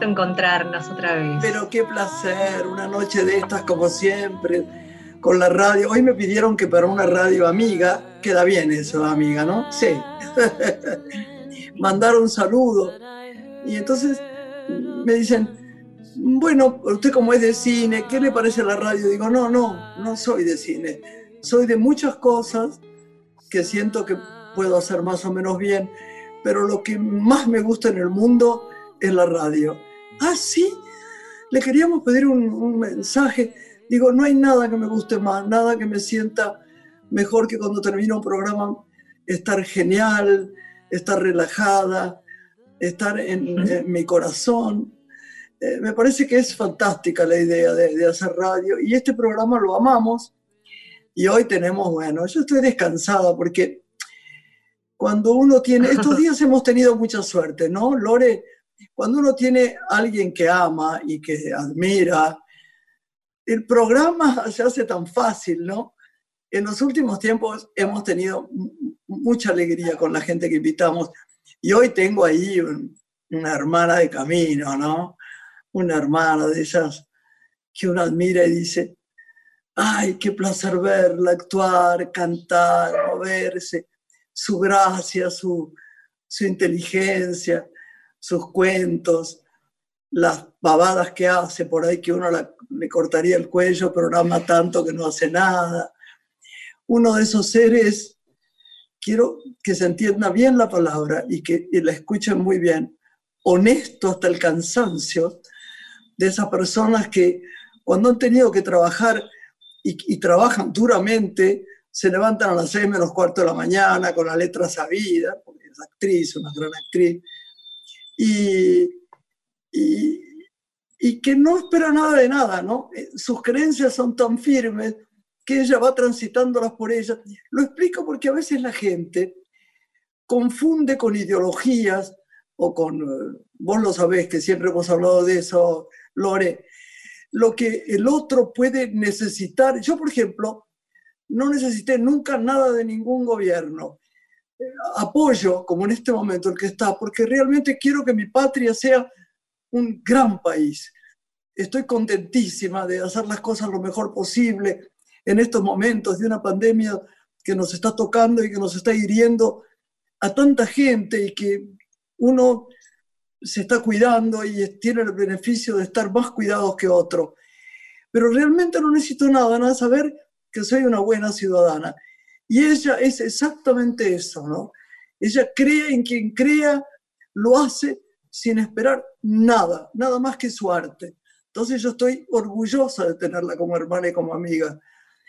gusto encontrarnos otra vez. Pero qué placer, una noche de estas como siempre, con la radio. Hoy me pidieron que para una radio amiga, queda bien eso, amiga, ¿no? Sí. Mandar un saludo. Y entonces me dicen, bueno, usted como es de cine, ¿qué le parece la radio? Digo, no, no, no soy de cine. Soy de muchas cosas que siento que puedo hacer más o menos bien, pero lo que más me gusta en el mundo es la radio. Ah, sí, le queríamos pedir un, un mensaje. Digo, no hay nada que me guste más, nada que me sienta mejor que cuando termino un programa estar genial, estar relajada, estar en, en mi corazón. Eh, me parece que es fantástica la idea de, de, hacer radio y este programa lo amamos y hoy tenemos, bueno, yo estoy descansada porque cuando uno tiene, estos días hemos tenido mucha suerte, ¿no, Lore? Cuando uno tiene alguien que ama y que admira, el programa se hace tan fácil, ¿no? En los últimos tiempos hemos tenido mucha alegría con la gente que invitamos y hoy tengo ahí un, una hermana de camino, ¿no? Una hermana de esas que uno admira y dice, ay, qué placer verla actuar, cantar, moverse, su gracia, su, su inteligencia, sus cuentos, las babadas que hace por ahí que uno le cortaría el cuello, pero ama tanto que no hace nada. Uno de esos seres, quiero que se entienda bien la palabra y que y la escuchen muy bien, honesto hasta el cansancio, de esas personas que cuando han tenido que trabajar y, y, trabajan duramente, se levantan a las seis menos cuarto de la mañana con la letra sabida, porque es actriz, una gran actriz, y, y, y que no espera nada de nada, ¿no? Sus creencias son tan firmes que ella va transitándolas por ellas. Lo explico porque a veces la gente confunde con ideologías o con, vos lo sabés que siempre hemos hablado de eso, Lore, lo que el otro puede necesitar. Yo, por ejemplo, no necesité nunca nada de ningún gobierno. Apoyo, como en este momento el que está, porque realmente quiero que mi patria sea un gran país. Estoy contentísima de hacer las cosas lo mejor posible en estos momentos de una pandemia que nos está tocando y que nos está hiriendo a tanta gente y que uno se está cuidando y tiene el beneficio de estar más cuidados que otro. Pero realmente no necesito nada, nada saber que soy una buena ciudadana. Y ella es exactamente eso, ¿no? Ella cree en quien crea, lo hace sin esperar nada, nada más que su arte. Entonces yo estoy orgullosa de tenerla como hermana y como amiga.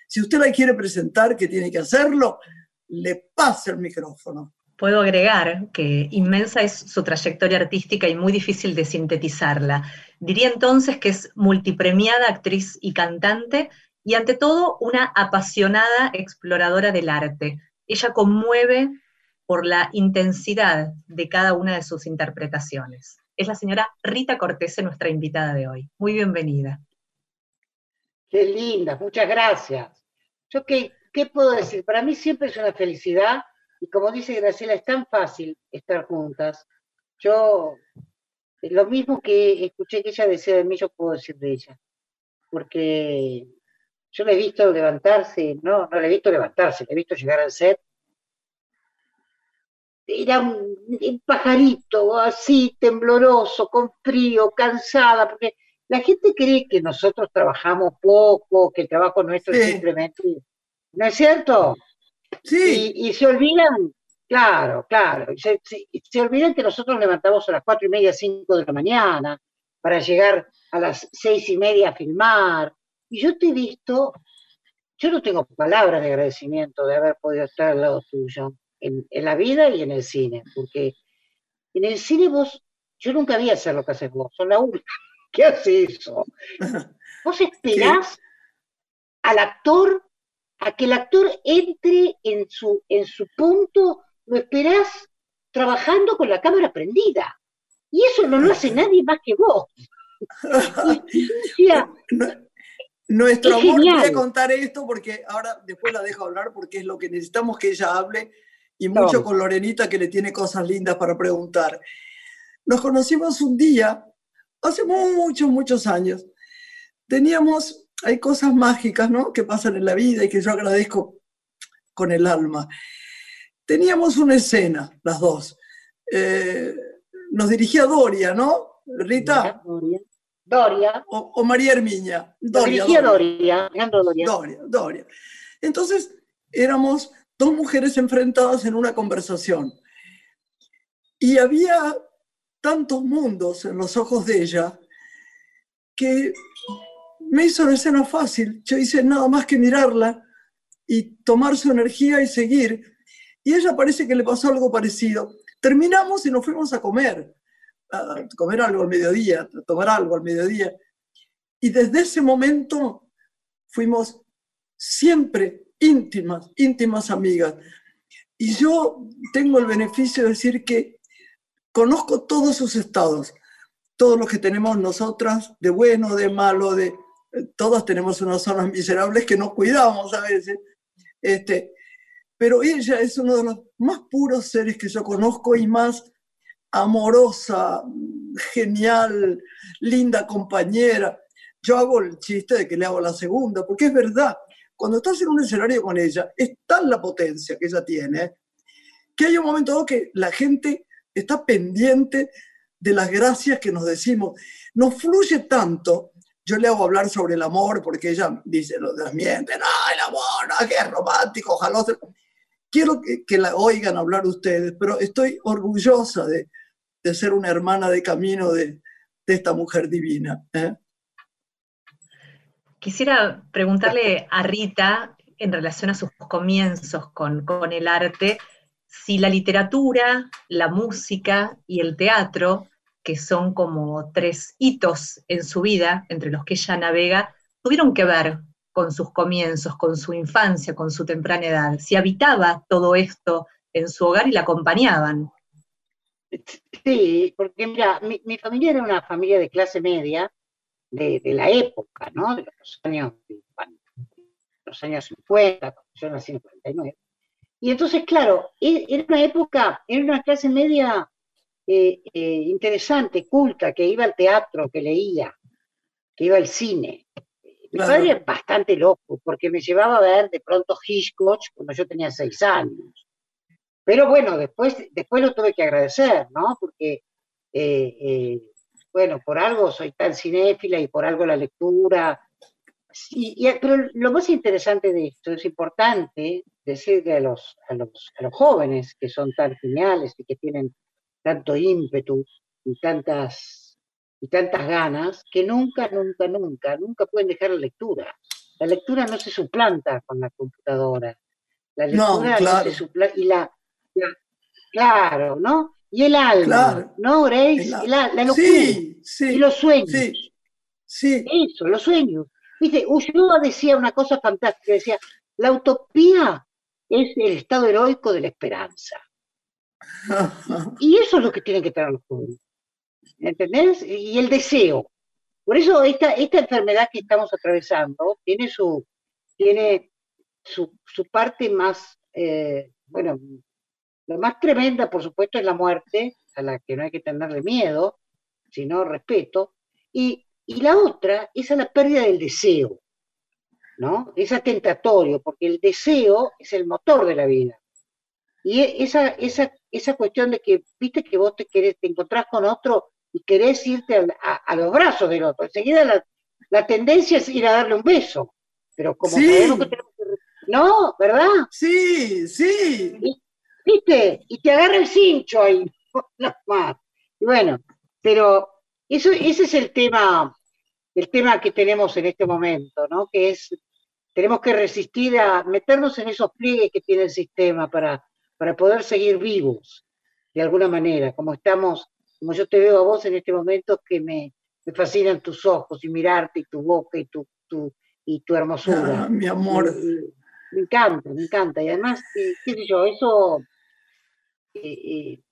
Si usted la quiere presentar, que tiene que hacerlo, le pase el micrófono. Puedo agregar que inmensa es su trayectoria artística y muy difícil de sintetizarla. Diría entonces que es multipremiada actriz y cantante y ante todo una apasionada exploradora del arte. Ella conmueve por la intensidad de cada una de sus interpretaciones. Es la señora Rita Cortese, nuestra invitada de hoy. Muy bienvenida. Qué linda, muchas gracias. Yo qué, qué puedo decir, para mí siempre es una felicidad y como dice Graciela, es tan fácil estar juntas. Yo, lo mismo que escuché que ella decía de mí, yo puedo decir de ella. Porque yo la he visto levantarse, no, no la he visto levantarse, la he visto llegar al set. Era un, un pajarito así, tembloroso, con frío, cansada, porque la gente cree que nosotros trabajamos poco, que el trabajo nuestro sí. es simplemente... ¿No es cierto? Sí. Y, y, se olvidan, claro, claro, se, se, se, olvidan que nosotros levantamos a las cuatro y media, cinco de la mañana para llegar a las seis y media a filmar. Y yo te he visto, yo no tengo palabras de agradecimiento de haber podido estar al lado tuyo, en, en la vida y en el cine, porque en el cine vos, yo nunca vi hacer lo que haces vos, son la única que hace eso. Vos esperás al actor a que el actor entre en su, en su punto, lo esperás trabajando con la cámara prendida. Y eso no lo hace nadie más que vos. Y, y decía, Nuestro amor, voy a contar esto porque ahora después la dejo hablar porque es lo que necesitamos que ella hable y mucho con Lorenita que le tiene cosas lindas para preguntar. Nos conocimos un día, hace muchos, muchos años. Teníamos, hay cosas mágicas, ¿no? Que pasan en la vida y que yo agradezco con el alma. Teníamos una escena, las dos. Eh, nos dirigía Doria, ¿no? Rita. Doria. O, María Herminia. Doria, Doria. Doria. Doria. Doria. Entonces, éramos dos mujeres enfrentadas en una conversación. Y había tantos mundos en los ojos de ella que me hizo la escena fácil. Yo hice nada más que mirarla y tomar su energía y seguir. Y ella parece que le pasó algo parecido. Terminamos y nos fuimos a comer comer algo al mediodía, tomar algo al mediodía. Y desde ese momento fuimos siempre íntimas, íntimas amigas. Y yo tengo el beneficio de decir que conozco todos sus estados, todos los que tenemos nosotras, de bueno, de malo, de todas tenemos unas zonas miserables que nos cuidamos a veces. Este, pero ella es uno de los más puros seres que yo conozco y más amorosa, genial, linda compañera. Yo hago el chiste de que le hago la segunda, porque es verdad, cuando estás en un escenario con ella, es tal la potencia que ella tiene, que hay un momento dado que la gente está pendiente de las gracias que nos decimos. Nos fluye tanto, yo le hago hablar sobre el amor, porque ella dice, lo desmiente, no, el amor, que es romántico, ojalá. Quiero que la oigan hablar ustedes, pero estoy orgullosa de, de ser una hermana de camino de, esta mujer divina. ¿eh? Quisiera preguntarle a Rita, en relación a sus comienzos con, con el arte, si la literatura, la música y el teatro, que son como tres hitos en su vida, entre los que ella navega, tuvieron que ver con sus comienzos, con su infancia, con su temprana edad, si habitaba todo esto en su hogar y la acompañaban. Sí, porque mira, mi, familia era una familia de clase media de, la época, ¿no? De los años, los años 50, yo nací en el 49. Y entonces, claro, e, era una época, era una clase media eh, eh, interesante, culta, que iba al teatro, que leía, que iba al cine. Mi padre era bastante loco, porque me llevaba a ver de pronto Hitchcock cuando yo tenía seis años. Pero bueno, después, después lo tuve que agradecer, ¿no? Porque, eh, eh, bueno, por algo soy tan cinéfila y por algo la lectura. Y, pero lo más interesante de esto, es importante decirle a los, a los, a los jóvenes que son tan geniales y que tienen tanto ímpetu y tantas, y tantas ganas, que nunca, nunca, nunca, nunca pueden dejar la lectura. La lectura no se suplanta con la computadora. La lectura no, se suplanta. Y la, Claro, ¿no? Y el alma, ¿no, Grace? La, locura. Sí, sí, y los sueños. Sí, sí. Eso, los sueños. Viste, Ulloa decía una cosa fantástica, decía, la utopía es el estado heroico de la esperanza. y eso es lo que tienen que tener los jóvenes. ¿Entendés? Y el deseo. Por eso esta, esta enfermedad que estamos atravesando tiene su, tiene su, su parte más, eh, bueno, la más tremenda, por supuesto, es la muerte, a la que no hay que tenerle miedo, sino respeto. Y, la otra es a la pérdida del deseo, ¿no? Es atentatorio, porque el deseo es el motor de la vida. Y e, esa, esa, esa cuestión de que, viste que vos te, querés, te encontrás con otro y querés irte a, los brazos del otro. Enseguida la, la, tendencia es ir a darle un beso. Pero como sabemos que tenemos que... No, ¿verdad? Sí, sí. ¿Viste? Y te agarra el cincho ahí, más. Y bueno, pero eso, ese es el tema, el tema que tenemos en este momento, ¿no? Que es, tenemos que resistir a meternos en esos pliegues que tiene el sistema para, para poder seguir vivos, de alguna manera, como estamos, como yo te veo a vos en este momento, que me, me fascinan tus ojos y mirarte y tu boca y tu, tu y tu hermosura. Ah, mi amor. me encanta, me encanta. Y además, qué sé yo, eso ese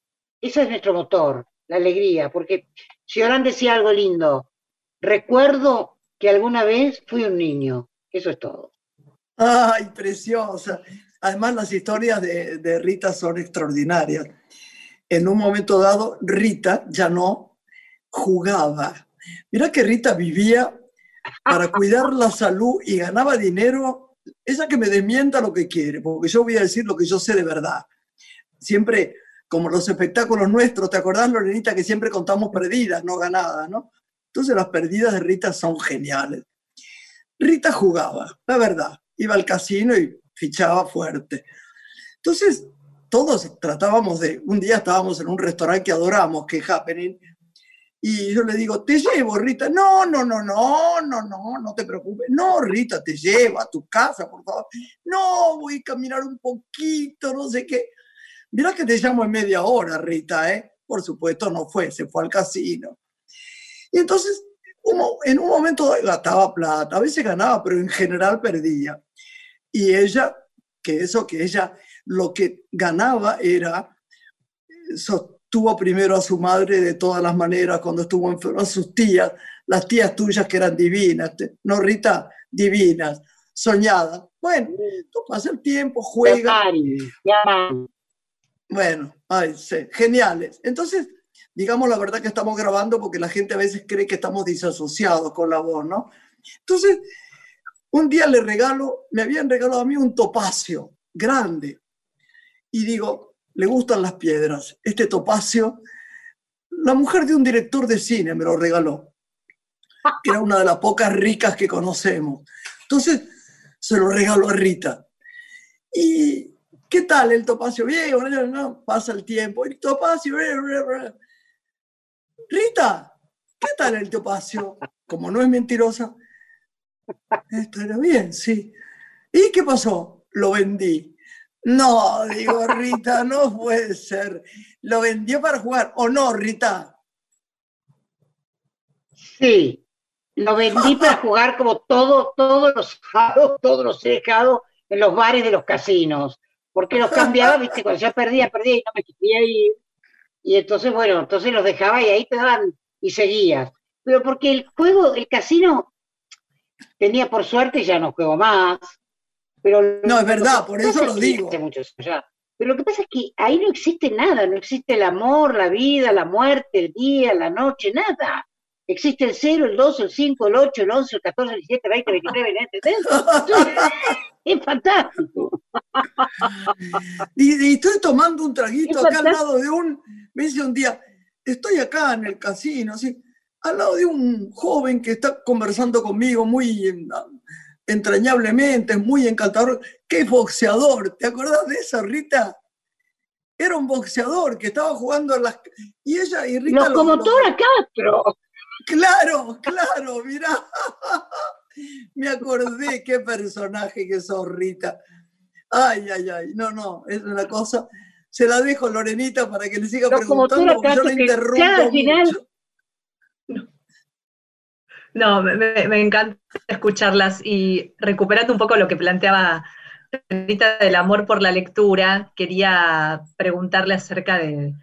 es nuestro motor, la alegría, porque si Orán decía algo lindo, recuerdo que alguna vez fui un niño. Eso es todo. Ay, preciosa. Además, las historias de, Rita son extraordinarias. En un momento dado, Rita ya no jugaba. Mira que Rita vivía para cuidar la salud y ganaba dinero. Ella que me desmienta lo que quiere, porque yo voy a decir lo que yo sé de verdad. Siempre, como los espectáculos nuestros, ¿te acordás, Lorenita, que siempre contamos perdidas, no ganadas, ¿no? Entonces las perdidas de Rita son geniales. Rita jugaba, la verdad, iba al casino y fichaba fuerte. Entonces, todos tratábamos de, un día estábamos en un restaurante que adoramos, que es Happening, y yo le digo, te llevo, Rita. No, no, no, no, no, no, no te preocupes. No, Rita, te llevo a tu casa, por favor. No, voy a caminar un poquito, no sé qué. Mira que te llamo en media hora, Rita, ¿eh? Por supuesto, no fue, se fue al casino. Y entonces, en un momento gastaba plata, a veces ganaba, pero en general perdía. Y ella, que eso que ella lo que ganaba era, sostuvo primero a su madre de todas las maneras cuando estuvo enferma, a sus tías, las tías tuyas que eran divinas, no Rita, divinas, soñadas. Bueno, tú pasa el tiempo, juega. Bueno, ay, sí, geniales. Entonces, digamos la verdad que estamos grabando porque la gente a veces cree que estamos disasociados con la voz, ¿no? Entonces, un día le regalo, me habían regalado a mí un topacio grande. Y digo, le gustan las piedras. Este topacio, la mujer de un director de cine me lo regaló, que era una de las pocas ricas que conocemos. Entonces, se lo regaló a Rita. ¿Y qué tal el topacio? Bien, no, pasa el tiempo. El topacio, Rita, ¿qué tal el topacio? Como no es mentirosa, era bien, sí. ¿Y qué pasó? Lo vendí. No, digo, Rita, no puede ser. Lo vendió para jugar, ¿o no, Rita? Sí, lo vendí para jugar como todo, todos los todos los dejados en los bares de los casinos. Porque los cambiaba, viste, cuando ya perdía, perdía y no me quería ir. Y entonces, bueno, entonces los dejaba y ahí te daban y seguías. Pero porque el juego, el casino, tenía por suerte, ya no juego más. Pero no, es verdad, por eso lo digo. Pero lo que pasa es que ahí no existe nada, no existe el amor, la vida, la muerte, el día, la noche, nada. Existe el 0, el 2, el 5, el 8, el 11, el 14, el 17, el 20, el 29, el 30. es fantástico. Y, estoy tomando un traguito acá al lado de un, me dice un día, estoy acá en el casino, así, al lado de un joven que está conversando conmigo muy entrañablemente, muy encantador, que es boxeador. ¿Te acordás de eso, Rita? Era un boxeador que estaba jugando a las... Y ella y Rita... Locomotora Castro. Claro, claro, mirá. Me acordé qué personaje que sos, Rita. Ay, ay, ay. No, no, es una cosa. Se la dejo, Lorenita, para que le siga preguntando, porque yo la interrumpo. Mucho. No, me, encanta escucharlas y recuperando un poco lo que planteaba Rita del amor por la lectura, quería preguntarle acerca de,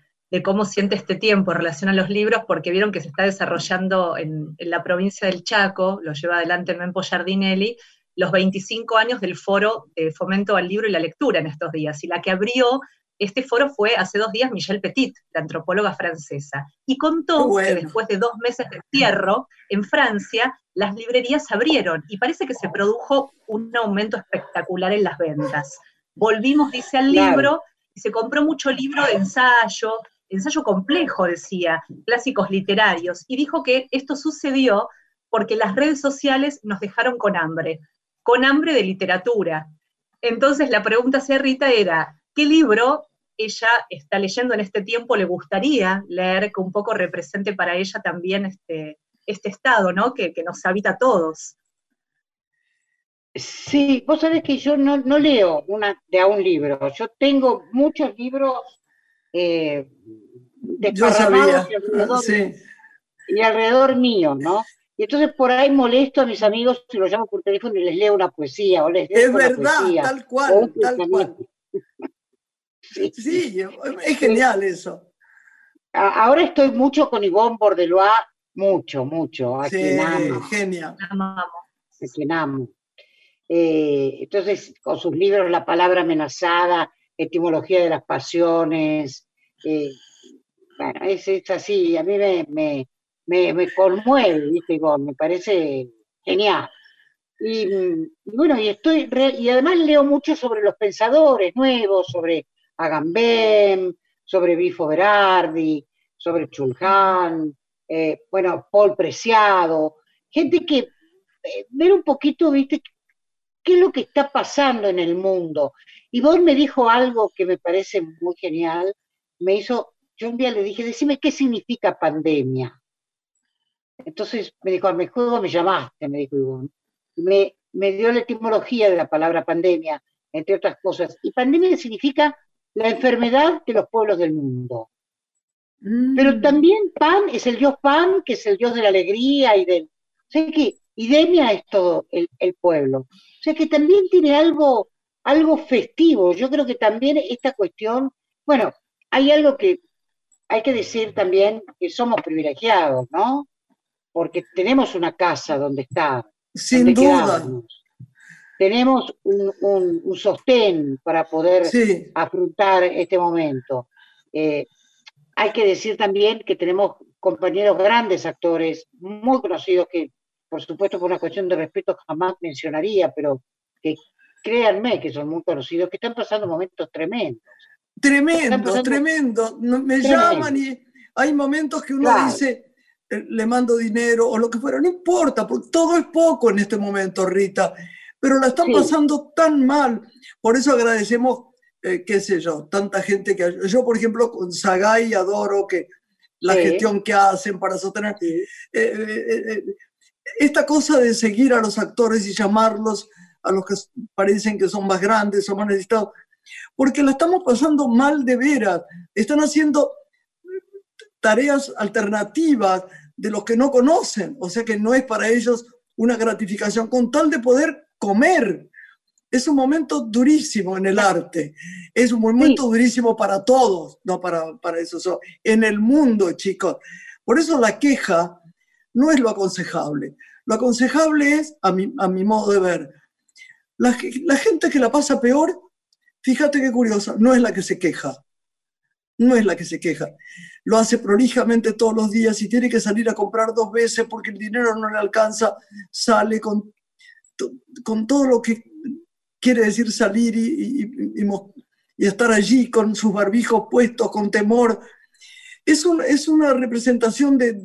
cómo siente este tiempo en relación a los libros, porque vieron que se está desarrollando en, la provincia del Chaco, lo lleva adelante el Mempo Giardinelli, los 25 años del foro de fomento al libro y la lectura en estos días. Y la que abrió este foro fue hace dos días Michelle Petit, la antropóloga francesa, y contó que después de dos meses de encierro en Francia, las librerías abrieron y parece que se produjo un aumento espectacular en las ventas. Volvimos, dice, al libro y se compró mucho libro de ensayo, ensayo complejo, decía, clásicos literarios, y dijo que esto sucedió porque las redes sociales nos dejaron con hambre, con hambre de literatura. Entonces la pregunta hacia Rita era, ¿Qué libro ella está leyendo en este tiempo le gustaría leer que un poco represente para ella también este, este estado, ¿no? Que, nos habita a todos. Sí, vos sabés que yo no, leo una, de a un libro. Yo tengo muchos libros eh, desparramados y alrededor, y alrededor mío, ¿no? Y entonces por ahí molesto a mis amigos si los llamo por teléfono y les leo una poesía o les leo Es verdad, tal cual, tal cual. Sí, es genial eso. Ahora estoy mucho con Yvonne Bordelois mucho, mucho, a quien amo. Genia. A quien amo. Eh, entonces, con sus libros La palabra amenazada, Etimología de las pasiones, eh, bueno, es, así, a mí me, me, conmueve, me parece genial. Y, bueno, y estoy y además leo mucho sobre los pensadores nuevos, sobre Agamben, sobre Bifo Berardi, sobre Chulhan, eh, bueno, Paul Preciado, gente que eh, ver un poquito, viste, qué es lo que está pasando en el mundo. Y vos me dijo algo que me parece muy genial, me hizo, yo un día le dije, decime qué significa pandemia. Entonces me dijo, me juego me llamaste, me dijo Ivonne me, dio la etimología de la palabra pandemia, entre otras cosas. Y pandemia significa la enfermedad de los pueblos del mundo. Pero mm. también Pan es el dios Pan, que es el dios de la alegría y del... O sea que Idemia es todo el, pueblo. O sea que también tiene algo, algo festivo. Yo creo que también esta cuestión, bueno, hay algo que hay que decir también que somos privilegiados, ¿no? Porque tenemos una casa donde estar, sin duda. Tenemos un, sostén para poder afrontar este momento. Eh, hay que decir también que tenemos compañeros grandes actores, muy conocidos, que por supuesto por una cuestión de respeto jamás mencionaría, pero que créanme que son muy conocidos, que están pasando momentos tremendos. Tremendo, tremendo. Me llaman y hay momentos que uno dice, eh, le mando dinero o lo que fuera, no importa, porque todo es poco en este momento, Rita, pero la están pasando tan mal. Por eso agradecemos, eh, qué sé yo, tanta gente que... Yo, por ejemplo, con Sagay adoro que la gestión que hacen para sostener... Eh, esta cosa de seguir a los actores y llamarlos a los que parecen que son más grandes o más necesitados, porque la estamos pasando mal de veras. Están haciendo tareas alternativas de los que no conocen, o sea que no es para ellos una gratificación con tal de poder comer. Es un momento durísimo en el arte, es un momento durísimo para todos, no para, para eso, en el mundo, chicos. Por eso la queja no es lo aconsejable. Lo aconsejable es, a mi, a mi modo de ver, la, la gente que la pasa peor, fíjate qué curiosa, no es la que se queja, no es la que se queja lo hace prolijamente todos los días y tiene que salir a comprar dos veces porque el dinero no le alcanza, sale con, con todo lo que quiere decir salir y, estar allí con sus barbijos puestos, con temor. Es, es una representación de,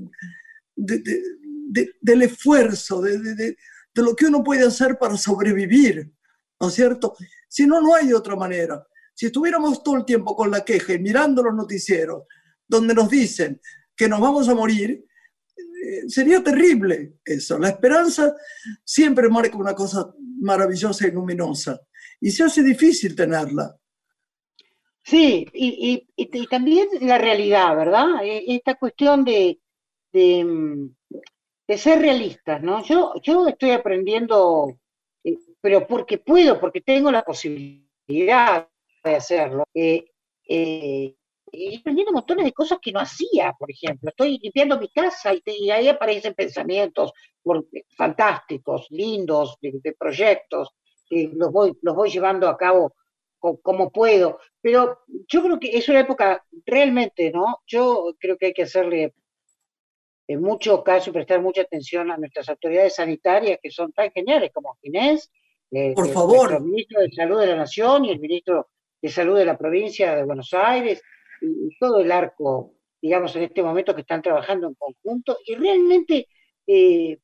del esfuerzo, de, lo que uno puede hacer para sobrevivir, ¿no es cierto? Si no, no hay otra manera. Si estuviéramos todo el tiempo con la queja y mirando los noticieros, donde nos dicen que nos vamos a morir, eh, sería terrible eso. La esperanza siempre marca una cosa maravillosa y luminosa y se hace difícil tenerla. Sí, y, también la realidad, ¿verdad? E, esta cuestión de, de, ser realistas, ¿no? Yo, yo estoy aprendiendo, eh, pero porque puedo, porque tengo la posibilidad de hacerlo. Eh, y aprendiendo montones de cosas que no hacía, por ejemplo. Estoy limpiando mi casa y, ahí aparecen pensamientos fantásticos, lindos, de, proyectos, que los voy, los voy llevando a cabo como, puedo. Pero yo creo que es una época realmente, ¿no? Yo creo que hay que hacerle en mucho caso prestar mucha atención a nuestras autoridades sanitarias que son tan geniales como Ginés, eh, por favor. el ministro de Salud de la Nación y el ministro de Salud de la provincia de Buenos Aires, y, todo el arco, digamos, en este momento que están trabajando en conjunto, y realmente eh,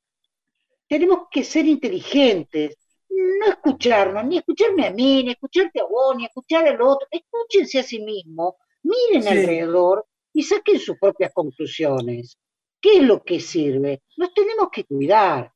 tenemos que ser inteligentes, no escucharnos, ni escucharme a mí, ni escucharte a vos, ni escuchar al otro, escúchense a sí mismos, miren alrededor y saquen sus propias conclusiones. ¿Qué es lo que sirve? Nos tenemos que cuidar.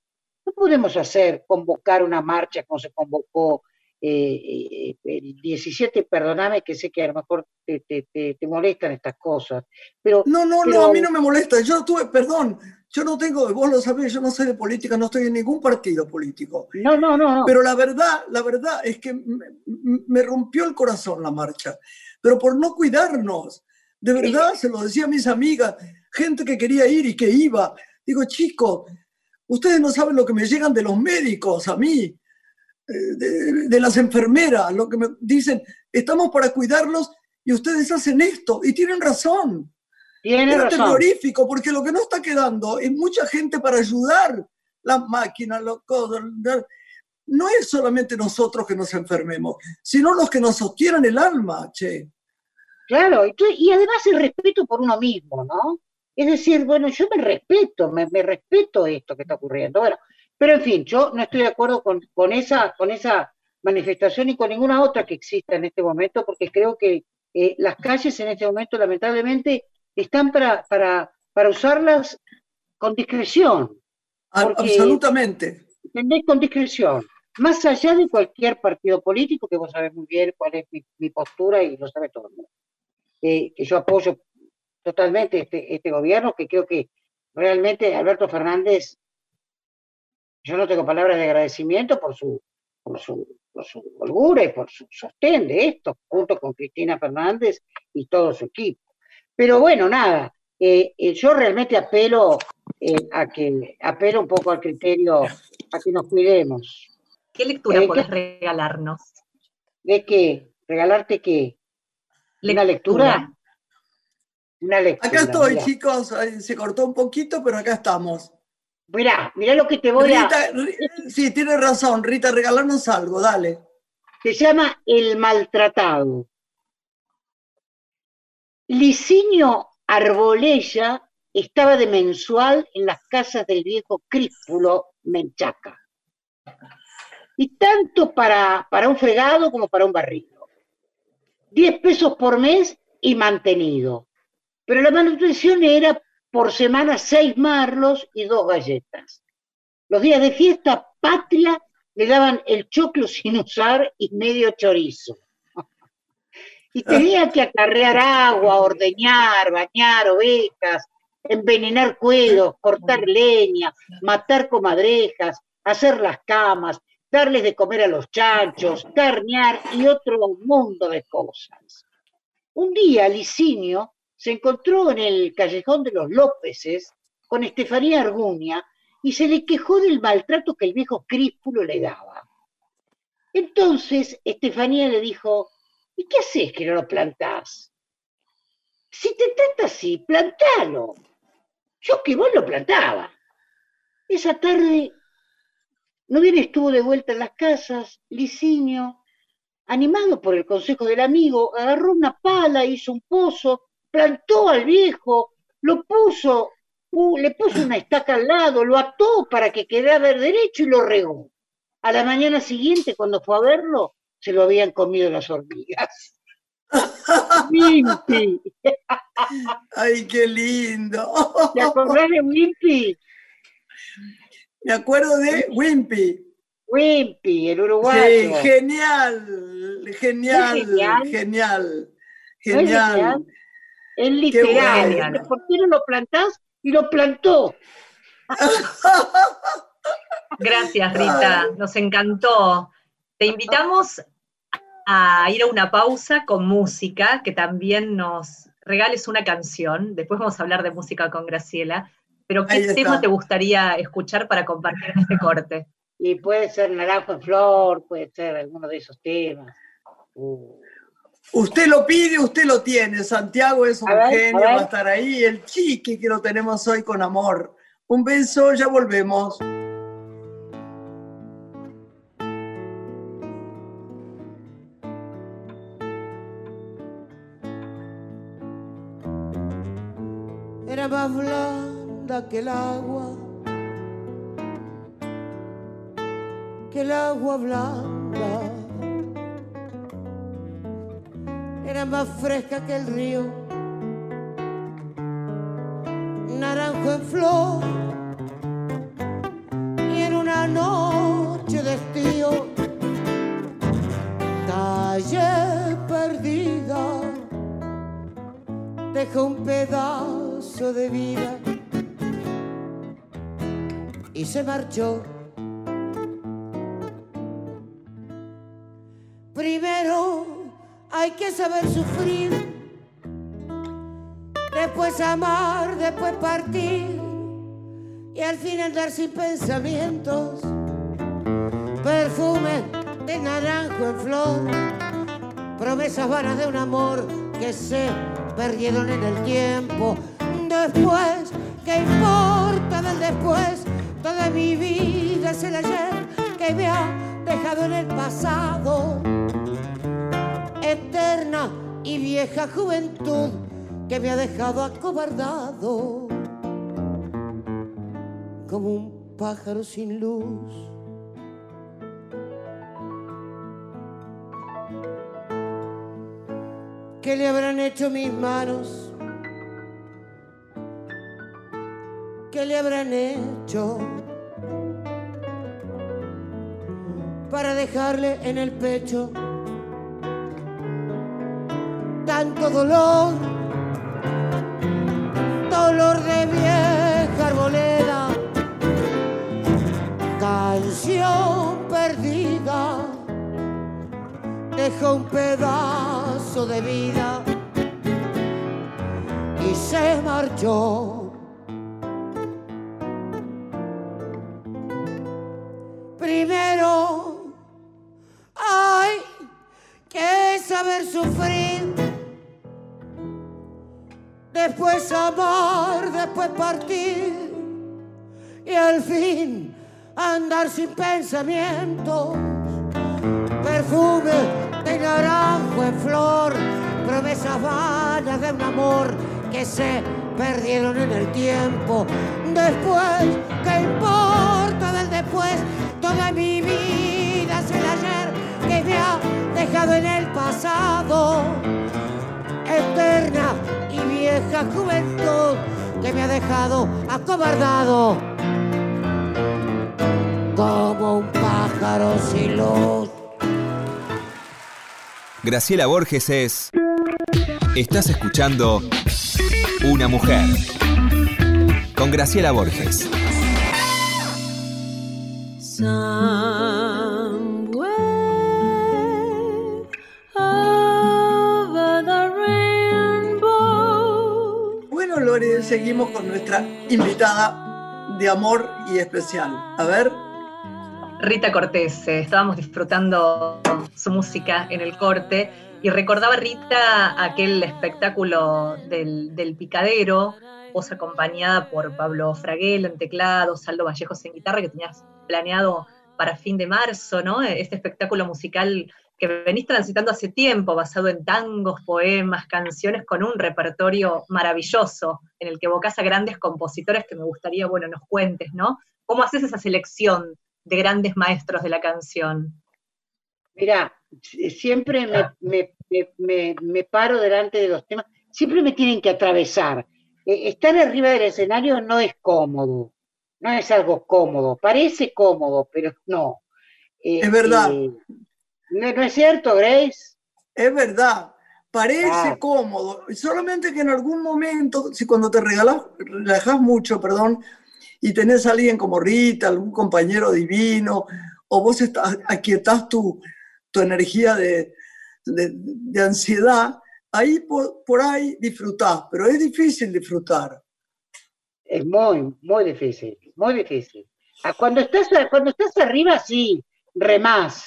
No podemos hacer, convocar una marcha como se convocó eh, el 17, perdóname que sé que a lo mejor te, te, molestan estas cosas, pero... No, no, no, a mí no me molesta, yo tuve, perdón, yo no tengo, vos lo sabés, yo no soy de política, no estoy en ningún partido político. No, no, no. Pero la verdad, la verdad es que me, rompió el corazón la marcha, pero por no cuidarnos, de verdad, se lo decía a mis amigas, gente que quería ir y que iba, Digo, chicos, ustedes no saben lo que me llegan de los médicos a mí, eh, de, las enfermeras, lo que me dicen, estamos para cuidarlos y ustedes hacen esto. Y tienen razón. Tienen es terrorífico, porque lo que no está quedando es mucha gente para ayudar las máquinas, los cosas. No es solamente nosotros que nos enfermemos, sino los que nos sostienen el alma, che. Claro, y, además el respeto por uno mismo, ¿no? Es decir, bueno, yo me respeto, me, respeto esto que está ocurriendo. Bueno, pero en fin, yo no estoy de acuerdo con, esa, con esa manifestación y con ninguna otra que exista en este momento, porque creo que eh, las calles en este momento, lamentablemente, están para, para, para usarlas con discreción. Absolutamente. ¿Entendés? Con discreción. Más allá de cualquier partido político, que vos sabés muy bien cuál es mi postura y lo sabe todo el mundo que yo apoyo totalmente este, este gobierno, que creo que realmente Alberto Fernández, yo no tengo palabras de agradecimiento por su, por su, por su holgura y por su sostén de esto, junto con Cristina Fernández y todo su equipo. Pero bueno, nada, eh, eh, yo realmente apelo eh, a que apelo un poco al criterio a que nos cuidemos. ¿Qué lectura podés regalarnos? ¿De qué? ¿Regalarte qué? ¿Una lectura? Una lectura. Acá estoy, chicos. Se cortó un poquito, pero acá estamos. Mirá, mirá lo que te voy a. Sí, tienes razón, Rita, regalarnos algo, dale. Se llama El Maltratado. Licinio Arbolella estaba de mensual en las casas del viejo Críspulo Menchaca. Y tanto para, para un fregado como para un barril. 10 pesos por mes y mantenido. Pero la manutención era por semana seis marlos y dos galletas. Los días de fiesta patria le daban el choclo sin usar y medio chorizo. Y tenía que acarrear agua, ordeñar, bañar ovejas, envenenar cueros, cortar leña, matar comadrejas, hacer las camas, darles de comer a los chanchos, carnear y otro mundo de cosas. Un día Licinio se encontró en el callejón de los Lópezes con Estefanía Argunia y se le quejó del maltrato que el viejo Críspulo le daba. Entonces Estefanía le dijo, ¿y qué haces que no lo plantás? Si te trata así, plantalo. Yo que vos lo plantaba. Esa tarde no bien estuvo de vuelta en las casas, Licinio, animado por el consejo del amigo, agarró una pala, hizo un pozo, plantó al viejo, lo puso, uh, le puso una estaca al lado, lo ató para que quedara derecho y lo regó. A la mañana siguiente, cuando fue a verlo, se lo habían comido las hormigas. Wimpy. Ay, qué lindo. ¿Te acordás de Wimpy? Me acuerdo de Wimpy. Wimpy, el uruguayo. Sí, genial, genial, genial, genial. Es literal. ¿Por qué no lo plantás? Y lo plantó. Gracias, Rita. Nos encantó. Te invitamos a ir a una pausa con música, que también nos regales una canción. Después vamos a hablar de música con Graciela. Pero ¿qué tema te gustaría escuchar para compartir este corte? Y puede ser Naranjo en Flor, puede ser alguno de esos temas. Uh. Usted lo pide, usted lo tiene. Santiago es un genio, va a estar ahí. El chiqui que lo tenemos hoy con amor. Un beso, ya volvemos. Era más que el agua, que el agua blanca era más fresca que el río, naranjo en flor y en una noche de estío, calle perdida, deja un pedazo de vida y se marchó. Hay que saber sufrir, después amar, después partir, y al fin andar sin pensamientos. Perfume de naranjo en flor, promesas vanas de un amor que se perdieron en el tiempo. Después, ¿qué importa del después? Toda mi vida es el ayer que me ha dejado en el pasado. Eterna y vieja juventud que me ha dejado acobardado como un pájaro sin luz. ¿Qué le habrán hecho mis manos? ¿Qué le habrán hecho para dejarle en el pecho tanto dolor? Dolor de vieja arboleda, canción perdida, dejó un pedazo de vida y se marchó. Primero hay que saber sufrir, después amar, después partir y al fin andar sin pensamientos. Perfume de naranjo en flor, promesas vanas de un amor que se perdieron en el tiempo. Después, ¿qué importa del después? Toda mi vida es el ayer que me ha dejado en el pasado. Eterna y vieja juventud que me ha dejado acobardado como un pájaro sin luz. Graciela Borges es. Estás escuchando Una mujer. Con Graciela Borges. Somewhere seguimos con nuestra invitada de amor y especial. A ver, Rita Cortés, eh, estábamos disfrutando su música en el corte y recordaba Rita aquel espectáculo del, picadero, voz acompañada por Pablo Fraguel en teclado, Saldo Vallejos en guitarra, que tenías planeado para fin de marzo, ¿no? Este espectáculo musical que venís transitando hace tiempo, basado en tangos, poemas, canciones, con un repertorio maravilloso, en el que evocás a grandes compositores que me gustaría, bueno, nos cuentes, ¿no? ¿Cómo haces esa selección de grandes maestros de la canción? Mira, siempre me, me- me- me- me paro delante de los temas, siempre me tienen que atravesar. Eh, Estar arriba del escenario no es cómodo, no es algo cómodo, parece cómodo, pero no. Eh, Es verdad. eh, ¿no, no es cierto, Grace? es verdad, parece Ah. cómodo, solamente que en algún momento, si cuando te regalás, relajás mucho, perdón, y tenés a alguien como Rita, algún compañero divino, o vos estás, aquietás tu, tu energía de, de- de ansiedad, ahí por, por ahí disfrutás, pero es difícil disfrutar. Es muy, muy difícil, muy difícil. Ah, Cuando estás, cuando estás arriba, sí, remás,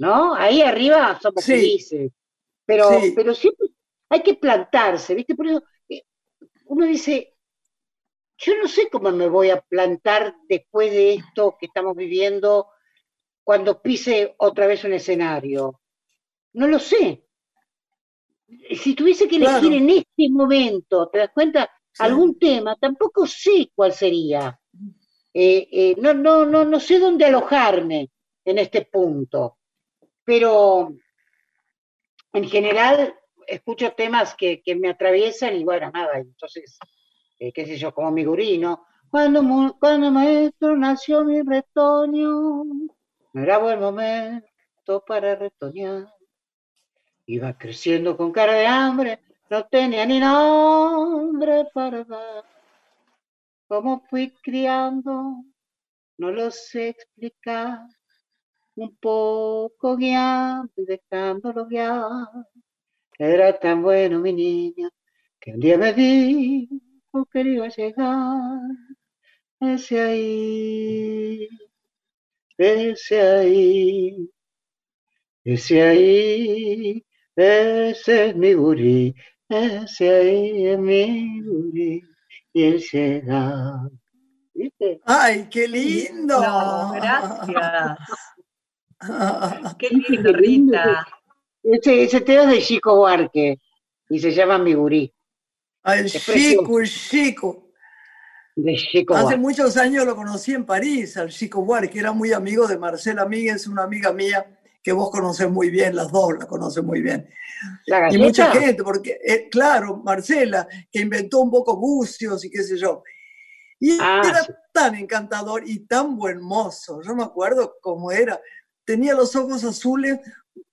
¿no? Ahí arriba somos Sí. felices. Pero, Sí. pero siempre hay que plantarse, ¿viste? Por eso eh, uno dice, yo no sé cómo me voy a plantar después de esto que estamos viviendo cuando pise otra vez un escenario. No lo sé. Si tuviese que elegir Claro. en este momento, ¿te das cuenta? Sí. algún tema, tampoco sé cuál sería. Eh, eh, no, no, no, no sé dónde alojarme en este punto, pero en general escucho temas que, que me atraviesan y bueno, nada, entonces, eh, qué sé yo, como mi gurino, cuando, mu- cuando maestro nació mi retoño, no era buen momento para retoñar. Iba creciendo con cara de hambre, no tenía ni nombre para dar. ¿Cómo fui criando? No lo sé explicar. Un poco guiando y dejándolo guiar. Era tan bueno mi niña que un día me dijo que iba a llegar. ese ahí, ese ahí, ese ahí, ese es mi gurí, ese ahí es mi gurí, y él. ¿Viste? ¡Ay, qué lindo! gracias. Qué lindo, Rita. Ese, ese tema es de Chico Huarque y se llama Mi gurí. Ay, Chico, Chico. Hace muchos años lo conocí en París, al Chico Huarque, era muy amigo de Marcela Míguez, una amiga mía que vos conoces muy bien, las dos la conocen muy bien. y mucha gente, porque, eh, claro, Marcela, que inventó un poco bucios y qué sé yo. Y ah, era tan encantador y tan buen mozo. Yo me acuerdo cómo era. Tenía los ojos azules,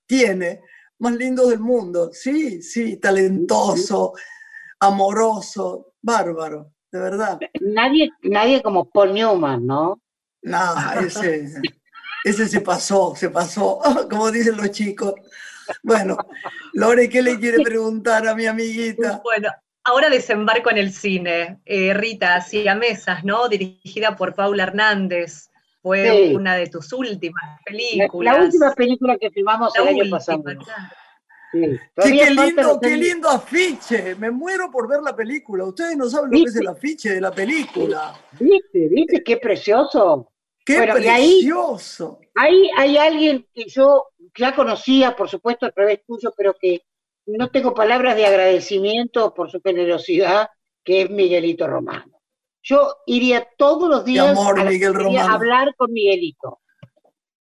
tiene, más lindos del mundo. Sí, sí, talentoso, amoroso, bárbaro de verdad. Nadie, nadie como Paul Newman, ¿no? No, ese, ese se pasó, se pasó, como dicen los chicos. Bueno, Lore, ¿qué le quiere preguntar a mi amiguita? Bueno, ahora desembarco en el cine. Eh, Rita, Mesas, ¿no? Dirigida por Paula Hernández. Fue una de tus últimas películas. La, última película que filmamos el año pasado. Sí, qué lindo, qué lindo afiche. Me muero por ver la película. Ustedes no saben lo que es el afiche de la película. ¿Viste? ¿Viste? Qué precioso. Qué precioso. Ahí, hay alguien que yo ya conocía, por supuesto, a través tuyo, pero que no tengo palabras de agradecimiento por su generosidad, que es Miguelito Romano. Yo iría todos los días a, hablar con Miguelito.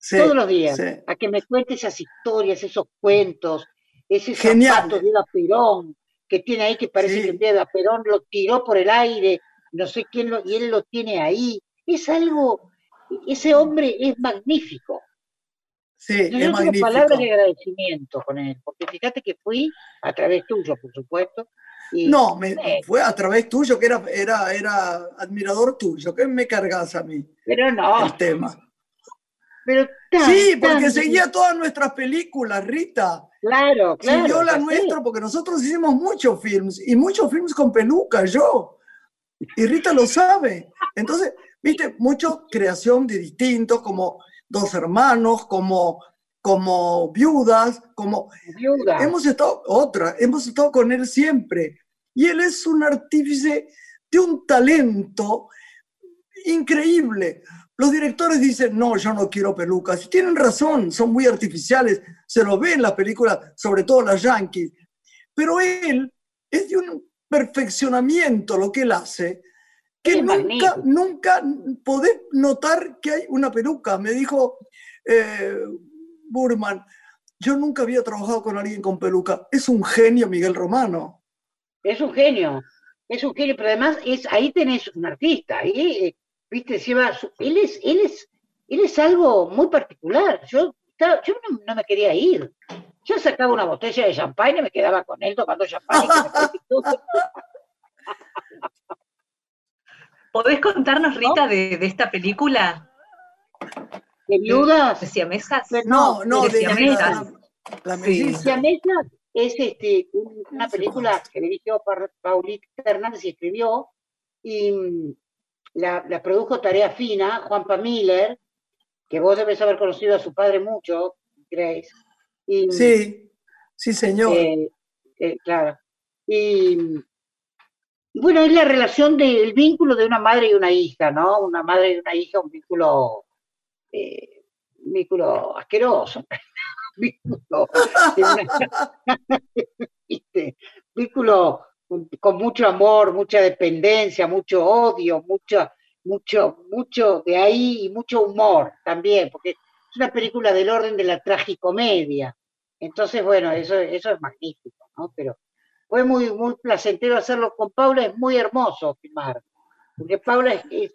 todos los días, a que me cuente esas historias, esos cuentos, ese zapato de Eva Perón que tiene ahí, que parece que Eva Perón lo tiró por el aire, no sé quién lo, y él lo tiene ahí. Es algo, ese hombre es magnífico. Sí, Yo es tengo palabras de agradecimiento con él, porque fíjate que fui a través tuyo, por supuesto. No, me, fue a través tuyo, que era, era, era admirador tuyo. ¿Qué me cargas a mí? Pero no. El tema. sí, porque seguía todas nuestras películas, Rita. Claro, claro. Siguió la nuestra porque nosotros hicimos muchos films y muchos films con peluca, yo. Y Rita lo sabe. Entonces, viste, mucha creación de distintos, como dos hermanos, como, como viudas, como... Viuda. Hemos estado, otra, hemos estado con él siempre. Y él es un artífice de un talento increíble. Los directores dicen, no, yo no quiero pelucas. Y tienen razón, son muy artificiales, se lo ve en la película, sobre todo las Yankees. Pero él es de un perfeccionamiento lo que él hace, que nunca, nunca podés notar que hay una peluca. Me dijo eh, Burman, yo nunca había trabajado con alguien con peluca. Es un genio Miguel Romano. Es un genio, es un genio, pero además es, ahí tenés un artista, ahí eh, viste, él es, él es, él es algo muy particular. Yo, yo no, me quería ir. Yo sacaba una botella de champán y me quedaba con él tomando champán. ¿Podés contarnos, Rita, de, esta película? ¿De viudas? ¿De siamesas? No, no, de, siamesas. La Siamesas es este, una película que dirigió Paulita Hernández y escribió, y la, produjo Tarea Fina, Juanpa Miller, que vos debes haber conocido a su padre mucho, Grace. sí, sí, señor. Eh, eh, claro. Y bueno, es la relación del vínculo de una madre y una hija, ¿no? Una madre y una hija, un vínculo, eh, un vínculo asqueroso. vínculo, vínculo con mucho amor, mucha dependencia, mucho odio, mucho, mucho, mucho de ahí y mucho humor también, porque es una película del orden de la tragicomedia. Entonces, bueno, eso, eso es magnífico, ¿no? Pero fue muy placentero hacerlo con Paula, es muy hermoso filmar, porque Paula es,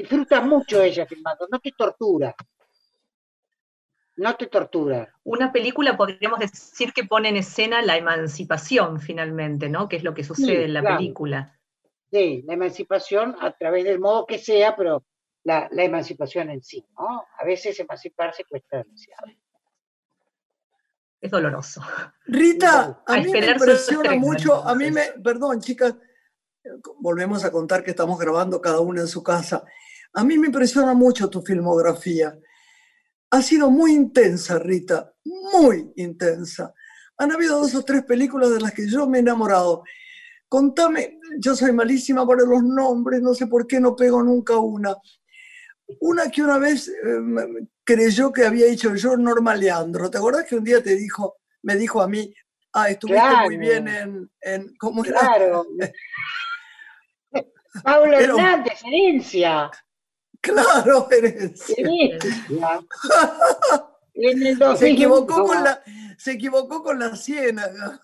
disfruta mucho ella filmando, no te tortura no te tortura. Una película podríamos decir que pone en escena la emancipación finalmente, ¿no? Que es lo que sucede en la película. Sí, la emancipación a través del modo que sea, pero la, emancipación en sí, ¿no? A veces emanciparse cuesta demasiado. Es doloroso. Rita, a mí me impresiona mucho, a mí me, perdón chicas, volvemos a contar que estamos grabando cada uno en su casa. A mí me impresiona mucho tu filmografía. Ha sido muy intensa, Rita, muy intensa. Han habido dos o tres películas de las que yo me he enamorado. Contame, yo soy malísima para los nombres, no sé por qué no pego nunca una. Una que una vez eh, creyó que había dicho yo Norma Leandro. ¿Te acuerdas que un día te dijo, me dijo a mí, ah, estuviste muy bien en, en ¿cómo era? Claro. Paula Hernández, herencia. Claro, herencia. se equivocó con la, se equivocó con la ciénaga.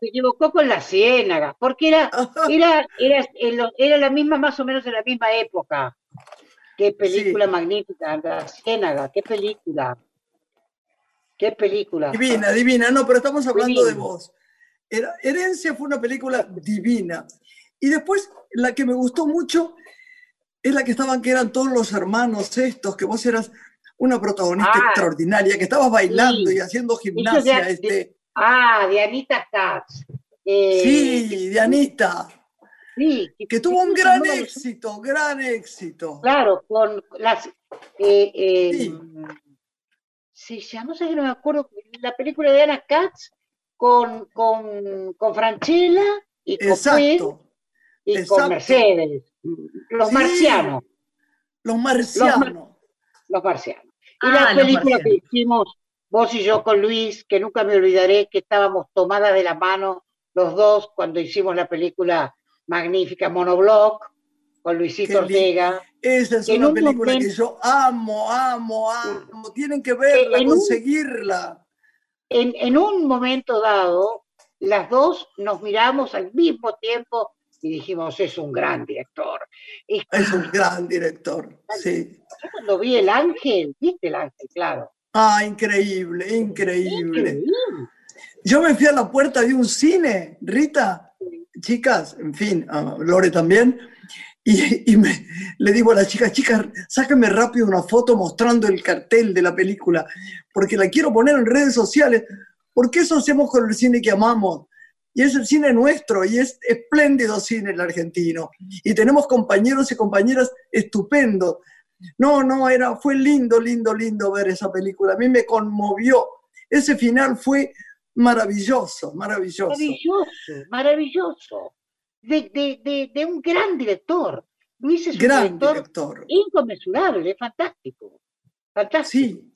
Se equivocó con la ciénaga, porque era, era, era, era la misma, más o menos en la misma época. Qué película magnífica, La Ciénaga, qué película. Qué película. Divina, divina, no, pero estamos hablando de vos. Herencia fue una película divina. Y después, la que me gustó mucho es la que estaban, que eran todos los hermanos estos, que vos eras una protagonista ah, extraordinaria, que estabas bailando y haciendo gimnasia. este... ah, Dianita Katz. Eh, sí, Dianita. Sí, que, tuvo un gran éxito, gran éxito. Claro, con las... Eh, eh, sí. ya no sé que no me acuerdo, la película de Ana Katz con, con, con Franchella y con Exacto. Y con Mercedes. Los marcianos. Los marcianos. Los, marcianos. Y la ah, película que hicimos vos y yo con Luis, que nunca me olvidaré, que estábamos tomadas de la mano los dos cuando hicimos la película magnífica Monoblock con Luisito Ortega. Esa es una película que yo amo, amo, amo. Tienen que verla, conseguirla. en, en un momento dado, las dos nos miramos al mismo tiempo y dijimos, es un gran director. es un gran director, sí. cuando vi El Ángel, viste El Ángel, claro. Ah, increíble, increíble. Yo me fui a la puerta de un cine, Rita, chicas, en fin, a Lore también, y, me, le digo a las chicas, chicas, sáquenme rápido una foto mostrando el cartel de la película, porque la quiero poner en redes sociales, porque eso hacemos con el cine que amamos. Y es el cine nuestro, y es espléndido cine el argentino. Y tenemos compañeros y compañeras estupendos. No, no, era, fue lindo, lindo, lindo ver esa película. A mí me conmovió. Ese final fue Maravilloso, maravilloso. Maravilloso, maravilloso. De, un gran director. Luis es un gran director, inconmensurable, fantástico. Fantástico. Sí.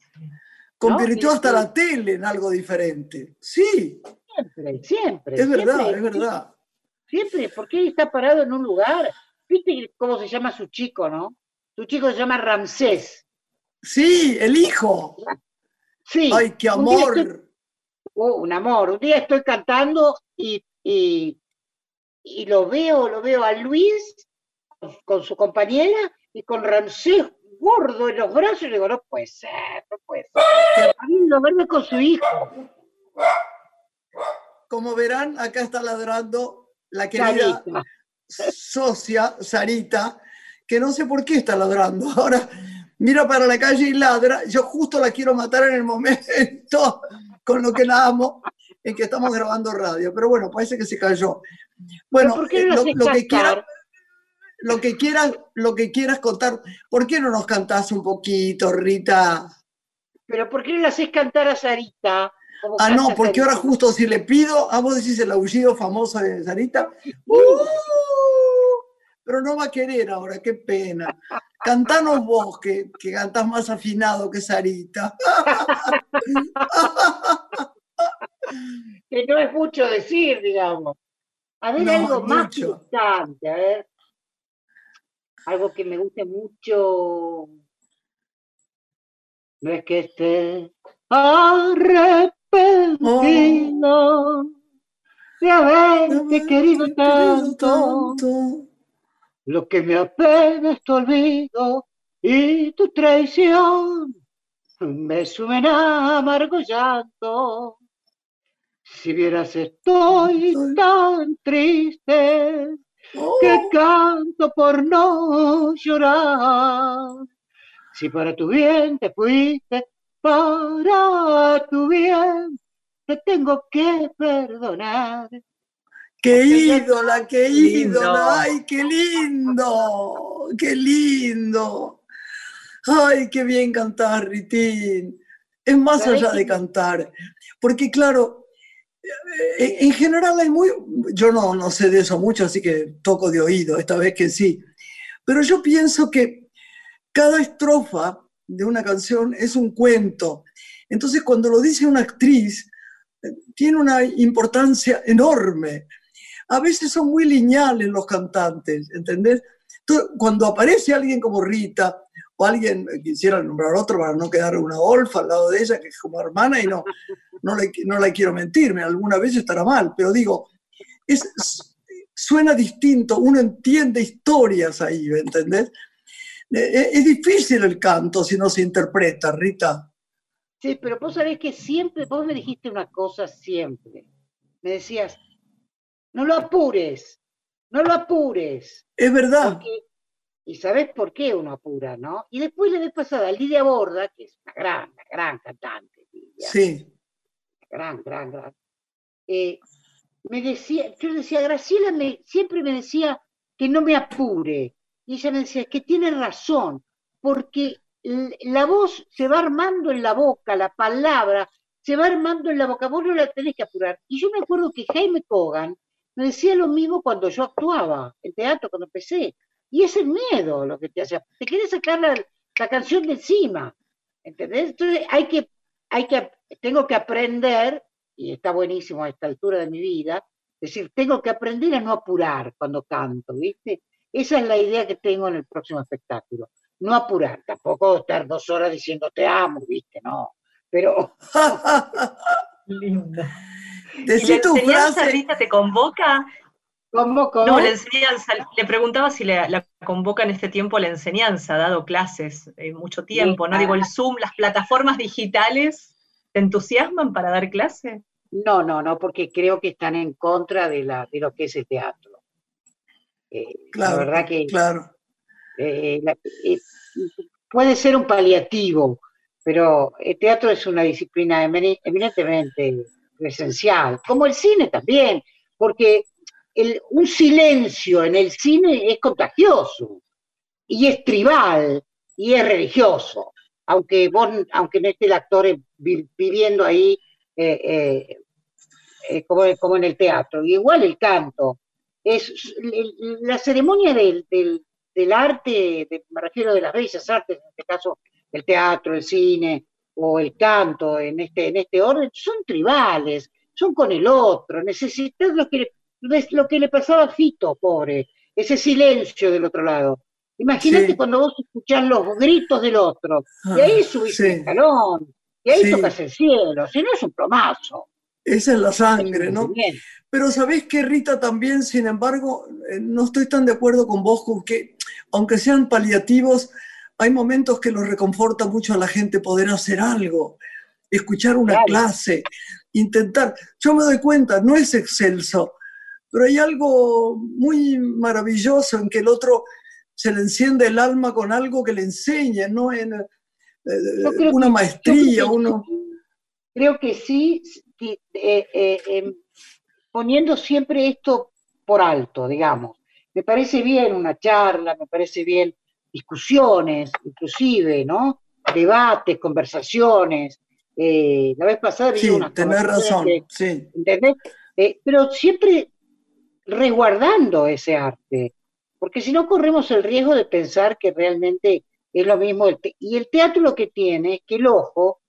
Convirtió hasta la tele en algo diferente. Sí. Siempre, siempre. Es verdad, es verdad. Siempre, porque él está parado en un lugar. ¿Viste cómo se llama su chico, no? Su chico se llama Ramsés. Sí, el hijo. Sí. Ay, qué amor. Oh, un amor. Un día estoy cantando y, y, lo veo, lo veo a Luis con su compañera y con Ramsés gordo en los brazos y le digo, no puede ser, no puede ser. A mí lo verme con su hijo. Como verán, acá está ladrando la querida socia Sarita, que no sé por qué está ladrando. Ahora mira para la calle y ladra. Yo justo la quiero matar en el momento con lo que la amo, en que estamos grabando radio. Pero bueno, parece que se cayó. Bueno, eh, lo, que quieras, lo que quieras, lo que quieras contar, ¿por qué no nos cantás un poquito, Rita? Pero ¿por qué no le haces cantar a Sarita? Ah, no, porque ahora justo si le pido, a vos decís el aullido famoso de Sarita, ¡uh! pero no va a querer ahora, qué pena. Cantanos vos, que, que cantás más afinado que Sarita. que no es mucho decir, digamos. A ver, algo más importante, a ver. Algo que me guste mucho. No es que esté arrepentido de haberte querido tanto lo que me apena es tu olvido y tu traición me suben a amargo llanto. Si vieras estoy tan triste que oh. canto por no llorar. Si para tu bien te fuiste, para tu bien te tengo que perdonar. Qué ídola, qué ídola, ay, qué lindo, qué lindo. Ay, qué bien cantar, Ritín. Es más allá de cantar, porque claro, eh, en general hay muy, yo no, no sé de eso mucho, así que toco de oído, esta vez que sí, pero yo pienso que cada estrofa de una canción es un cuento. Entonces, cuando lo dice una actriz, eh, tiene una importancia enorme. A veces son muy lineales los cantantes, ¿entendés? cuando aparece alguien como Rita, o alguien, eh, quisiera nombrar otro para no quedar una olfa al lado de ella, que es como hermana, y no, no, le, no la quiero mentirme, alguna vez estará mal, pero digo, es, suena distinto, uno entiende historias ahí, ¿entendés? Eh, eh, es difícil el canto si no se interpreta, Rita. Sí, pero vos sabés que siempre, vos me dijiste una cosa siempre. Me decías, no lo apures, no lo apures. Es verdad. y sabés por qué uno apura, ¿no? Y después le vez pasada a Lidia Borda, que es una gran, una gran cantante. sí. Gran, gran, gran. Eh, me decía, yo decía, Graciela me, siempre me decía que no me apure. Y ella me decía, es que tiene razón, porque la voz se va armando en la boca, la palabra se va armando en la boca, vos no la tenés que apurar. Y yo me acuerdo que Jaime Cogan me decía lo mismo cuando yo actuaba en teatro, cuando empecé. Y es el miedo lo que te hace. Te quieres sacar la, la canción de encima. ¿Entendés? Entonces hay que, hay que, tengo que aprender y está buenísimo a esta altura de mi vida, es decir, tengo que aprender a no apurar cuando canto, ¿viste? Esa es la idea que tengo en el próximo espectáculo. No apurar, tampoco estar dos horas diciendo te amo, ¿viste? No, pero... Linda. ¿Y la enseñanza, Rita, te convoca? ¿Cómo, cómo? No, la enseñanza, le preguntaba si la, convoca en este tiempo la enseñanza, dado clases eh, mucho tiempo, ¿no? Digo, el Zoom, las plataformas digitales. ¿Te entusiasman para dar clase? No, no, no, porque creo que están en contra de, la, de lo que es el teatro. Eh, claro, la verdad que claro. Eh, eh, puede ser un paliativo, pero el teatro es una disciplina eminentemente esencial, como el cine también, porque el, un silencio en el cine es contagioso y es tribal y es religioso aunque aunque no esté el actor viviendo ahí eh, eh, eh, como, en el teatro. igual el canto. Es la ceremonia del, arte, me refiero de las bellas artes, en este caso el teatro, el cine o el canto, en este, en este orden, son tribales, son con el otro. Necesitas lo que, lo que le pasaba a Fito, pobre, ese silencio del otro lado. Imagínate cuando vos escuchás los gritos del otro, y ahí ah, subís el escalón, y ahí tocas el cielo, si no es un plomazo. Esa es la sangre, ¿no? Pero sabés que Rita también, sin embargo, eh, no estoy tan de acuerdo con vos con que, aunque sean paliativos, hay momentos que los reconforta mucho a la gente poder hacer algo, escuchar una clase, intentar. Yo me doy cuenta, no es excelso, pero hay algo muy maravilloso en que el otro se le enciende el alma con algo que le enseñe, no en eh, una maestría, creo uno... Creo que sí, eh, eh, em, poniendo siempre esto por alto, digamos. Me parece bien una charla, me parece bien discusiones, inclusive, ¿no? Debates, conversaciones. la vez pasada vi sí, tenés razón, sí. ¿Entendés? pero siempre resguardando ese arte, porque si no corremos el riesgo de pensar que realmente es lo mismo. y el teatro lo que tiene es que el ojo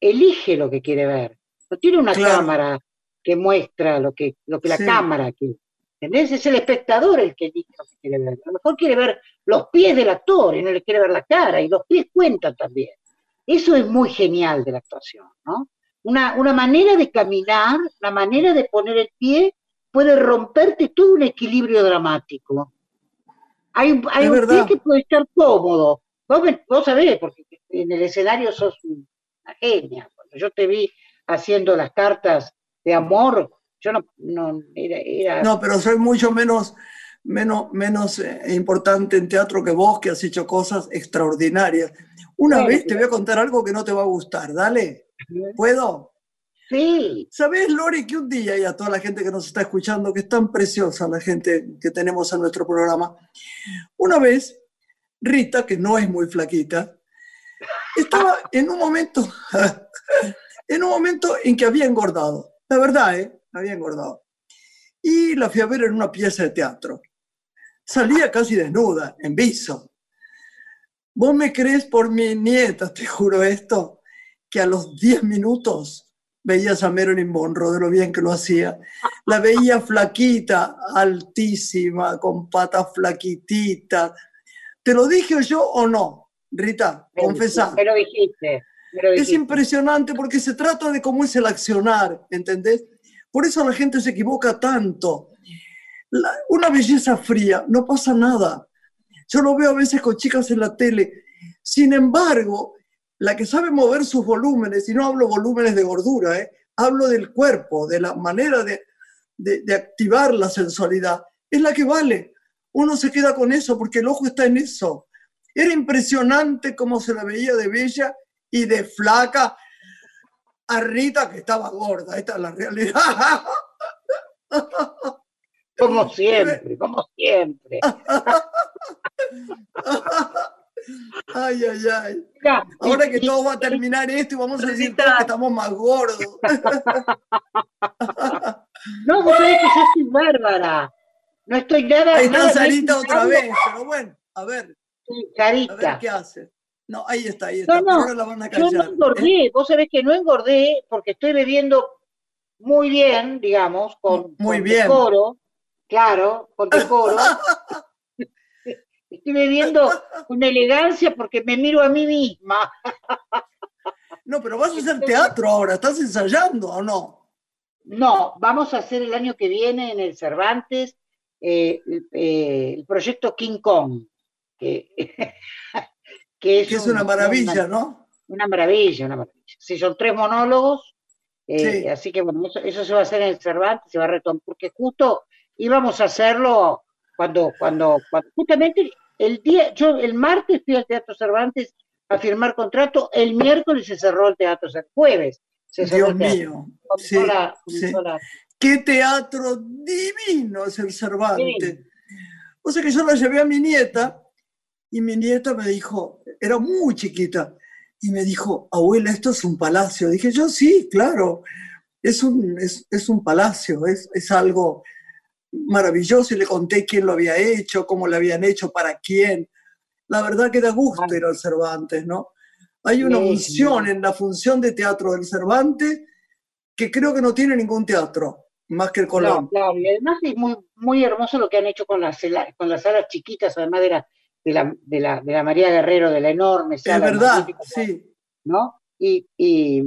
elige lo que quiere ver. No tiene una cámara que muestra lo que, lo que la cámara quiere. ¿Entendés? Es el espectador el que elige lo que quiere ver. A lo mejor quiere ver los pies del actor y no le quiere ver la cara, y los pies cuentan también. Eso es muy genial de la actuación, ¿no? Una, una manera de caminar, la manera de poner el pie, puede romperte todo un equilibrio dramático. Hay, un pie que puede estar cómodo. Vos, vos, sabés, porque en el escenario sos una genia. Cuando yo te vi haciendo las cartas de amor, yo no, no era, No, pero soy mucho menos, menos, menos eh, importante en teatro que vos, que has hecho cosas extraordinarias. Una vez te voy a contar algo que no te va a gustar, dale. ¿Puedo? Sí. ¿Sabes, Lore, que un día, y a toda la gente que nos está escuchando, que es tan preciosa la gente que tenemos en nuestro programa, una vez, Rita, que no es muy flaquita, estaba en un momento, en un momento en que había engordado. La verdad, ¿eh? Había engordado. Y la fui a ver en una pieza de teatro. Salía casi desnuda, en viso. ¿Vos me crees por mi nieta, te juro esto, que a los 10 minutos veías a Marilyn Monroe de lo bien que lo hacía. La veía flaquita, altísima, con patas flaquititas. ¿Te lo dije yo o no, Rita? Confesá. Me lo dijiste. Es impresionante porque se trata de cómo es el accionar, ¿entendés? Por eso la gente se equivoca tanto. una belleza fría, no pasa nada. Yo lo veo a veces con chicas en la tele. Sin embargo, la que sabe mover sus volúmenes, y no hablo volúmenes de gordura, ¿eh? hablo del cuerpo, de la manera de, de, activar la sensualidad, es la que vale. Uno se queda con eso porque el ojo está en eso. Era impresionante cómo se la veía de bella y de flaca a Rita que estaba gorda. Esta es la realidad. Como siempre, como siempre. Ay, ay, ay. Ahora que todo va a terminar esto y vamos a decir que estamos más gordos. No, vos sabés que yo soy bárbara. No estoy nada. Ahí está Sarita otra vez, pero bueno, a ver. Sí, Sarita. A ver qué hace. No, ahí está, ahí está. No, no, la van a callar, yo no engordé, ¿eh? vos sabés que no engordé porque estoy bebiendo muy bien, digamos, con, muy bien. decoro, claro, con decoro. Estoy bebiendo con elegancia porque me miro a mí misma. No, pero vas a hacer teatro ahora, ¿estás ensayando o no? No, vamos a hacer el año que viene en el Cervantes eh, eh, el proyecto King Kong, que, es, una maravilla, ¿no? Una maravilla, una maravilla. Sí, son tres monólogos, eh, así que bueno, eso, se va a hacer en el Cervantes, se va a retomar, porque justo íbamos a hacerlo cuando, cuando, cuando justamente el día, yo el martes fui al Teatro Cervantes a firmar contrato, el miércoles se cerró el teatro, el jueves. Se Dios mío. Qué teatro divino es el Cervantes. O sea que yo la llevé a mi nieta y mi nieta me dijo, era muy chiquita, y me dijo, abuela, esto es un palacio. Dije yo, sí, claro, es un, es, un palacio, es, es algo maravilloso y le conté quién lo había hecho, cómo lo habían hecho, para quién. La verdad que da gusto ir al Cervantes, ¿no? Hay una función en la función de teatro del Cervantes que creo que no tiene ningún teatro, más que el Colón. Claro, y además es muy, muy hermoso lo que han hecho con las, con las salas chiquitas, además de la, de la, de la, de la María Guerrero, de la enorme sala. Es verdad, sí. ¿No? Y, y,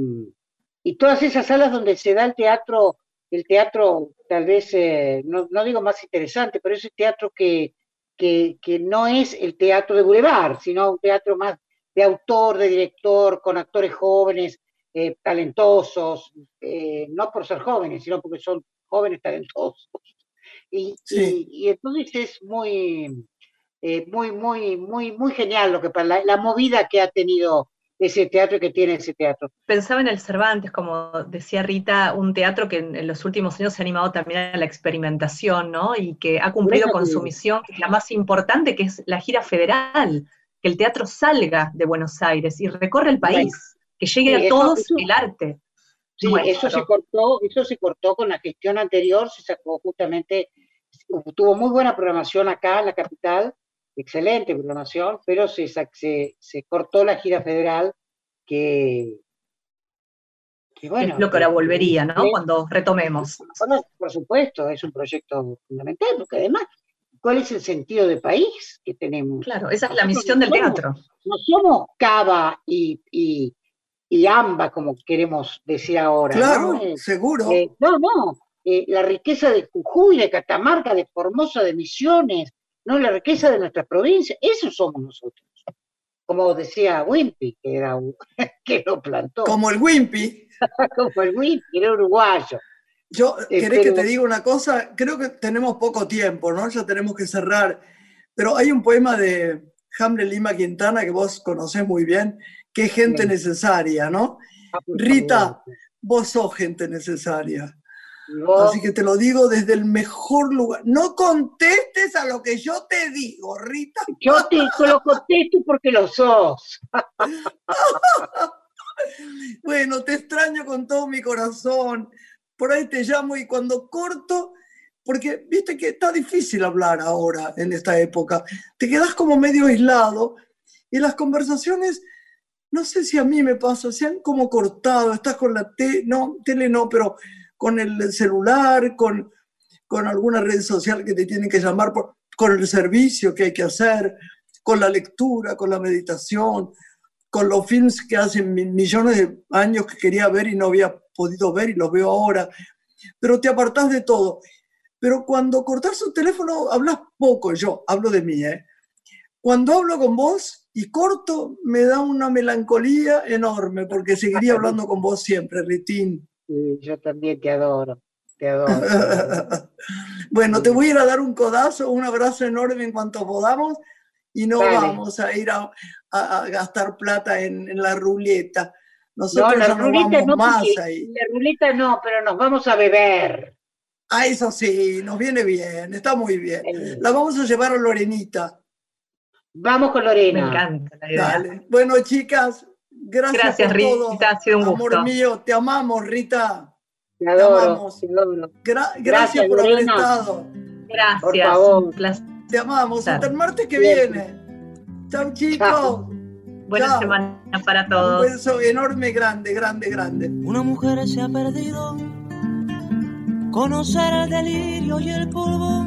y todas esas salas donde se da el teatro el teatro tal vez, eh, no, digo más interesante, pero es el teatro que, que, no es el teatro de Boulevard, sino un teatro más de autor, de director, con actores jóvenes, eh, talentosos, eh, no por ser jóvenes, sino porque son jóvenes talentosos. Y, y, entonces es muy, muy, muy, muy, muy genial lo que la, la movida que ha tenido ese teatro que tiene ese teatro. Pensaba en el Cervantes, como decía Rita, un teatro que en, los últimos años se ha animado también a la experimentación, ¿no? Y que ha cumplido con su misión, que es la más importante, que es la gira federal, que el teatro salga de Buenos Aires y recorre el país, que llegue a todos el arte. Sí, eso se cortó, eso se cortó con la gestión anterior, se sacó justamente, tuvo muy buena programación acá en la capital, excelente programación, pero se, se, cortó la gira federal que, bueno. Es lo que ahora volvería, ¿no? Cuando retomemos. por supuesto, es un proyecto fundamental, porque además, ¿cuál es el sentido de país que tenemos? Claro, esa es la misión del teatro. No somos Cava y, y, Amba, como queremos decir ahora. Claro, seguro. Eh, no, no. Eh, la riqueza de Jujuy, de Catamarca, de Formosa, de Misiones, no la riqueza de nuestra provincia, eso somos nosotros. Como decía Wimpy, que era que lo plantó. Como el Wimpy. Como el Wimpy, era uruguayo. Yo, eh, ¿querés que te diga una cosa? Creo que tenemos poco tiempo, ¿no? Ya tenemos que cerrar. Pero hay un poema de Hambre Lima Quintana que vos conocés muy bien, que es gente necesaria, ¿no? Ah, Rita, vos sos gente necesaria. Así que te lo digo desde el mejor lugar. No contestes a lo que yo te digo, Rita. Yo te lo contesto porque lo sos. bueno, te extraño con todo mi corazón. Por ahí te llamo y cuando corto, porque viste que está difícil hablar ahora en esta época, te quedas como medio aislado y las conversaciones, no sé si a mí me pasa, se han como cortado, estás con la tele, no, tele no, pero con el celular, con, con alguna red social que te tienen que llamar, por, con el servicio que hay que hacer, con la lectura, con la meditación, con los films que hace millones de años que quería ver y no había podido ver y los veo ahora. Pero te apartás de todo. Pero cuando cortas su teléfono hablas poco, yo hablo de mí, ¿eh? Cuando hablo con vos y corto, me da una melancolía enorme porque seguiría hablando con vos siempre, Ritín yo también te adoro, te adoro. bueno, te voy a ir a dar un codazo, un abrazo enorme en cuanto podamos y no vamos a ir a, gastar plata en, la ruleta. Nosotros no, la ruleta no, más ahí. La ruleta no, pero nos vamos a beber. Ah, eso sí, nos viene bien, está muy bien. La vamos a llevar a Lorenita. Vamos con Lorena. Me encanta la idea. Bueno, chicas, Gracias, Gracias por Rita, ha sido un gusto. Amor mío, te amamos, Rita. Te adoro, te amamos. gracias, por haber estado. Gracias, por favor. Te amamos. Hasta el martes que viene. Chao, chicos. Buena semana para todos. Un beso enorme, grande, grande, grande. Una mujer se ha perdido. Conocer el delirio y el polvo.